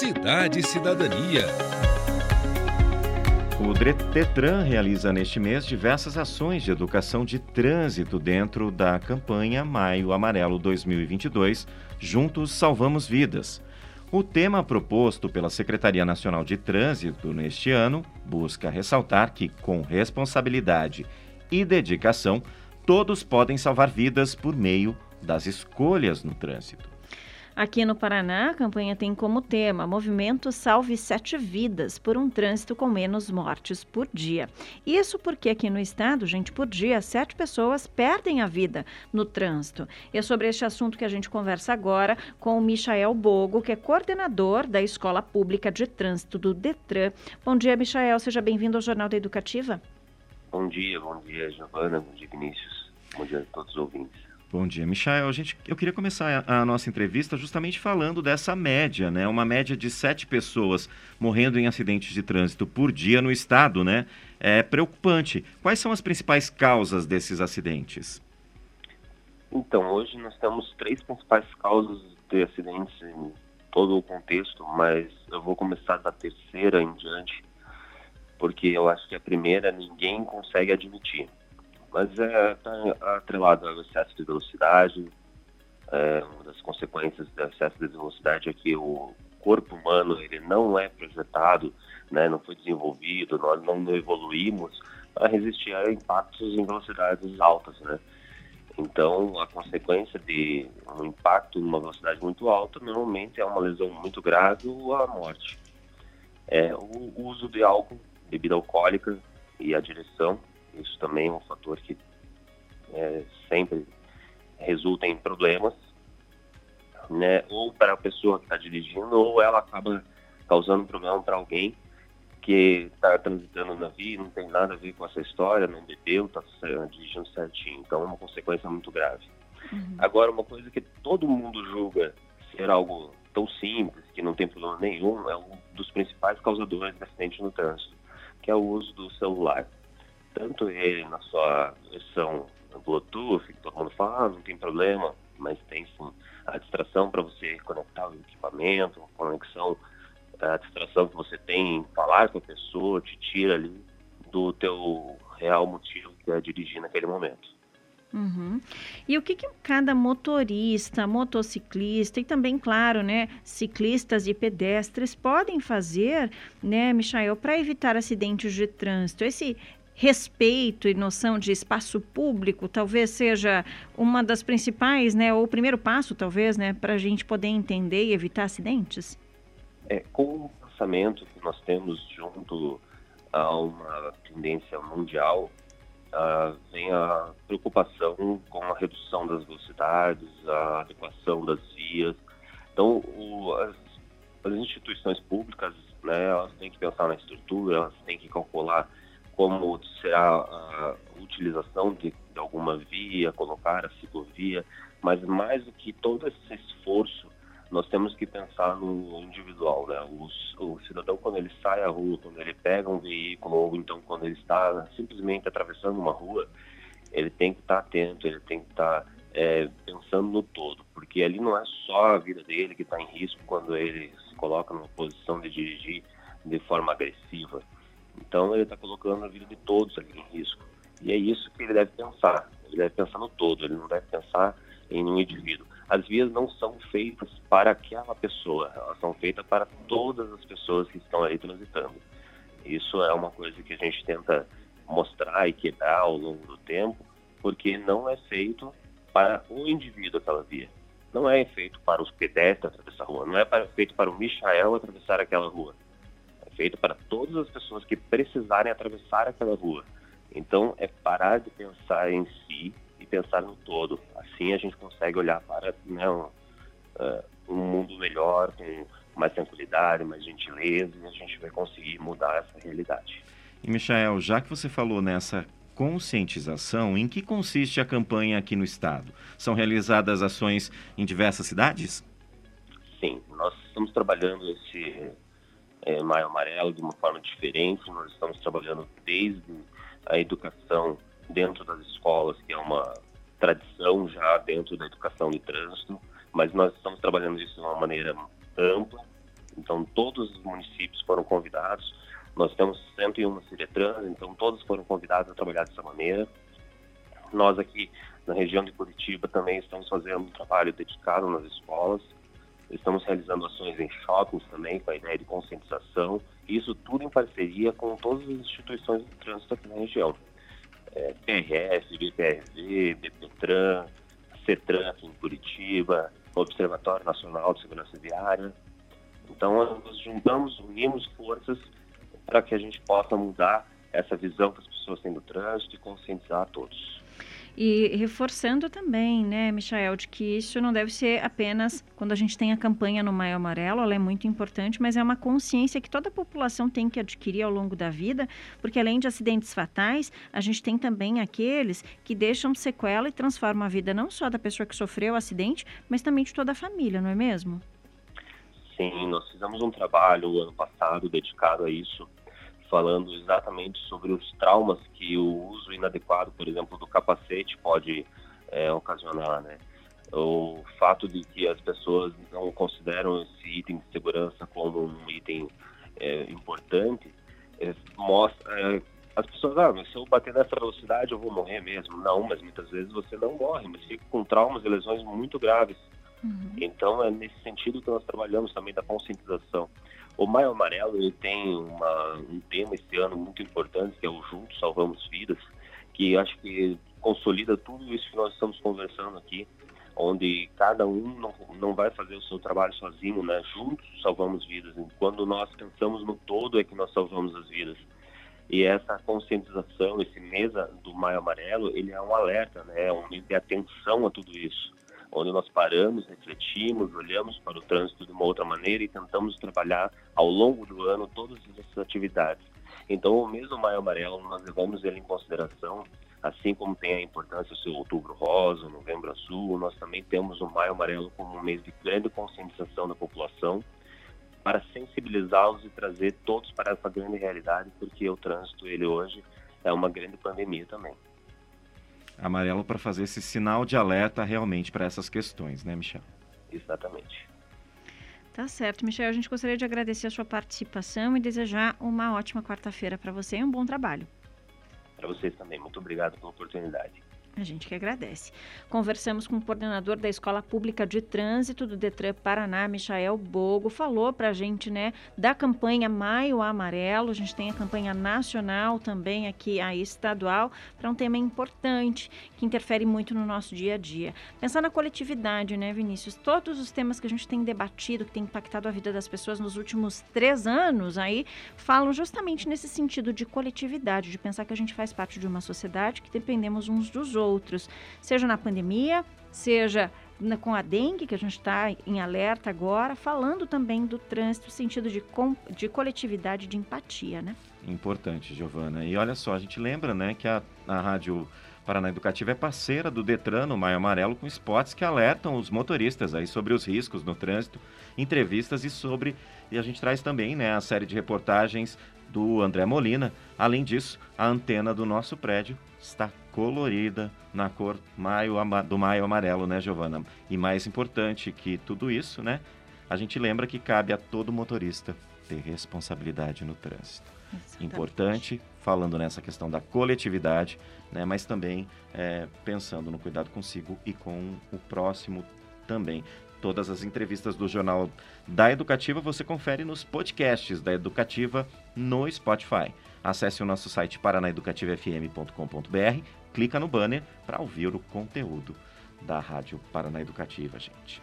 Cidade e Cidadania. O Detran realiza neste mês diversas ações de educação de trânsito dentro da campanha Maio Amarelo 2022, Juntos Salvamos Vidas. O tema proposto pela Secretaria Nacional de Trânsito neste ano busca ressaltar que, com responsabilidade e dedicação, todos podem salvar vidas por meio das escolhas no trânsito. Aqui no Paraná, a campanha tem como tema Movimento Salve Sete Vidas por um trânsito com menos mortes por dia. Isso porque aqui no estado, gente, por dia, sete pessoas perdem a vida no trânsito. E é sobre este assunto que a gente conversa agora com o Michael Bogo, que é coordenador da Escola Pública de Trânsito do Detran. Bom dia, Michael. Seja bem-vindo ao Jornal da Educativa. Bom dia, bom dia, Giovana, bom dia, Vinícius. Bom dia a todos os ouvintes. Bom dia, Michael. A gente, eu queria começar a, a, nossa entrevista justamente falando dessa média, né? Uma média de sete pessoas morrendo em acidentes de trânsito por dia no estado, né? É preocupante. Quais são as principais causas desses acidentes? Então, hoje nós temos três principais causas de acidentes em todo o contexto, mas eu vou começar da terceira em diante, porque eu acho que a primeira ninguém consegue admitir mas está é, tá atrelado ao excesso de velocidade. É, uma das consequências do excesso de velocidade é que o corpo humano ele não é projetado, né, não foi desenvolvido, nós não evoluímos para resistir a impactos em velocidades altas, né? Então, a consequência de um impacto em uma velocidade muito alta normalmente é uma lesão muito grave ou a morte. É, o uso de álcool, bebida alcoólica e a direção isso também é um fator que é, sempre resulta em problemas, né? Ou para a pessoa que está dirigindo, ou ela acaba causando problema para alguém que está transitando na via, não tem nada a ver com essa história, não bebeu, está dirigindo certinho. Então é uma consequência muito grave. Uhum. Agora, uma coisa que todo mundo julga ser algo tão simples, que não tem problema nenhum, é um dos principais causadores de acidente no trânsito, que é o uso do celular tanto ele na sua versão Bluetooth, que todo mundo fala, ah, não tem problema, mas tem sim a distração para você conectar o equipamento, a conexão, a distração que você tem em falar com a pessoa, te tira ali do teu real motivo que é dirigir naquele momento. Uhum. E o que, que, cada motorista, motociclista e também, claro, né, ciclistas e pedestres podem fazer, né, Michael, para evitar acidentes de trânsito? Esse, respeito e noção de espaço público talvez seja uma das principais, né, ou o primeiro passo, talvez, né, para a gente poder entender e evitar acidentes? É, com o pensamento que nós temos junto a uma tendência mundial, uh, vem a preocupação com a redução das velocidades, a adequação das vias. Então, o, as, as instituições públicas, né, elas têm que pensar na estrutura, elas têm que calcular como será a utilização de, de alguma via, colocar a ciclovia, mas mais do que todo esse esforço, nós temos que pensar no individual, né? O, cidadão quando ele sai à rua, quando ele pega um veículo ou então quando ele está simplesmente atravessando uma rua, ele tem que estar atento, ele tem que estar é, pensando no todo, porque ali não é só a vida dele que está em risco quando ele se coloca numa posição de dirigir de forma agressiva. Então ele está colocando a vida de todos ali em risco. E é isso que ele deve pensar. Ele deve pensar no todo, ele não deve pensar em um indivíduo. As vias não são feitas para aquela pessoa, elas são feitas para todas as pessoas que estão aí transitando. Isso é uma coisa que a gente tenta mostrar e quebrar ao longo do tempo, porque não é feito para o indivíduo aquela via. Não é feito para os pedestres atravessar a rua, não é feito para o Michael atravessar aquela rua feito para todas as pessoas que precisarem atravessar aquela rua. Então, é parar de pensar em si e pensar no todo. Assim a gente consegue olhar para né, um, uh, um mundo melhor, com mais tranquilidade, mais gentileza, e a gente vai conseguir mudar essa realidade. E, Michael, já que você falou nessa conscientização, em que consiste a campanha aqui no Estado? São realizadas ações em diversas cidades? Sim, nós estamos trabalhando esse é, Maio Amarelo de uma forma diferente. Nós estamos trabalhando desde a educação dentro das escolas, que é uma tradição já dentro da educação de trânsito, mas nós estamos trabalhando isso de uma maneira ampla, Então, todos os municípios foram convidados. Nós temos 101 Ciretrans, então todos foram convidados a trabalhar dessa maneira. Nós aqui na região de Curitiba também estamos fazendo um trabalho dedicado nas escolas. Estamos realizando ações em shoppings também com a ideia de conscientização. Isso tudo em parceria com todas as instituições de trânsito aqui na região. É, PRF, BPRV, BPTran, CETRAN aqui em Curitiba, Observatório Nacional de Segurança Viária. Então, nós juntamos, unimos forças para que a gente possa mudar essa visão que as pessoas têm do trânsito e conscientizar a todos. E reforçando também, né, Michael, de que isso não deve ser apenas quando a gente tem a campanha no Maio Amarelo, ela é muito importante, mas é uma consciência que toda a população tem que adquirir ao longo da vida, porque além de acidentes fatais, a gente tem também aqueles que deixam sequela e transformam a vida não só da pessoa que sofreu o acidente, mas também de toda a família, não é mesmo? Sim, nós fizemos um trabalho ano passado dedicado a isso falando exatamente sobre os traumas que o uso inadequado, por exemplo, do capacete pode é, ocasionar, né? O fato de que as pessoas não consideram esse item de segurança como um item é, importante é, mostra é, as pessoas, ah, mas se eu bater nessa velocidade eu vou morrer mesmo. Não, mas muitas vezes você não morre, mas fica com traumas e lesões muito graves. Uhum. Então é nesse sentido que nós trabalhamos também da conscientização. O Maio Amarelo ele tem uma, um tema esse ano muito importante, que é o Juntos Salvamos Vidas, que acho que consolida tudo isso que nós estamos conversando aqui, onde cada um não, não vai fazer o seu trabalho sozinho, né? Juntos salvamos vidas. Quando nós pensamos no todo é que nós salvamos as vidas. E essa conscientização, esse mesa do Maio Amarelo, ele é um alerta, né? É um de atenção a tudo isso onde nós paramos, refletimos, olhamos para o trânsito de uma outra maneira e tentamos trabalhar ao longo do ano todas essas atividades. Então, o mês do Maio Amarelo, nós levamos ele em consideração, assim como tem a importância do seu Outubro Rosa, Novembro Azul, nós também temos o Maio Amarelo como um mês de grande conscientização da população, para sensibilizá-los e trazer todos para essa grande realidade, porque o trânsito, ele hoje, é uma grande pandemia também amarelo para fazer esse sinal de alerta realmente para essas questões, né, Michel? Exatamente. Tá certo, Michel. A gente gostaria de agradecer a sua participação e desejar uma ótima quarta-feira para você e um bom trabalho. Para vocês também. Muito obrigado pela oportunidade. A gente que agradece. Conversamos com o coordenador da Escola Pública de Trânsito do Detran Paraná, Michael Bogo, falou para a gente, né, da campanha Maio Amarelo. A gente tem a campanha nacional também aqui, a estadual, para um tema importante que interfere muito no nosso dia a dia. Pensar na coletividade, né, Vinícius? Todos os temas que a gente tem debatido, que tem impactado a vida das pessoas nos últimos três anos, aí falam justamente nesse sentido de coletividade, de pensar que a gente faz parte de uma sociedade que dependemos uns dos outros outros, seja na pandemia, seja na, com a dengue, que a gente está em alerta agora, falando também do trânsito, sentido de, com, de coletividade, de empatia, né? Importante, Giovana. E olha só, a gente lembra, né, que a, a Rádio Paraná Educativa é parceira do Detran no Maio Amarelo com spots que alertam os motoristas aí sobre os riscos no trânsito, entrevistas e sobre e a gente traz também, né, a série de reportagens do André Molina. Além disso, a antena do nosso prédio está colorida na cor maio, do maio amarelo, né, Giovana? E mais importante que tudo isso, né? A gente lembra que cabe a todo motorista ter responsabilidade no trânsito. Exatamente. Importante, falando nessa questão da coletividade, né, mas também é, pensando no cuidado consigo e com o próximo também. Todas as entrevistas do Jornal da Educativa você confere nos podcasts da Educativa no Spotify. Acesse o nosso site paranaeducativafm.com.br, clica no banner para ouvir o conteúdo da Rádio Paranaeducativa, gente.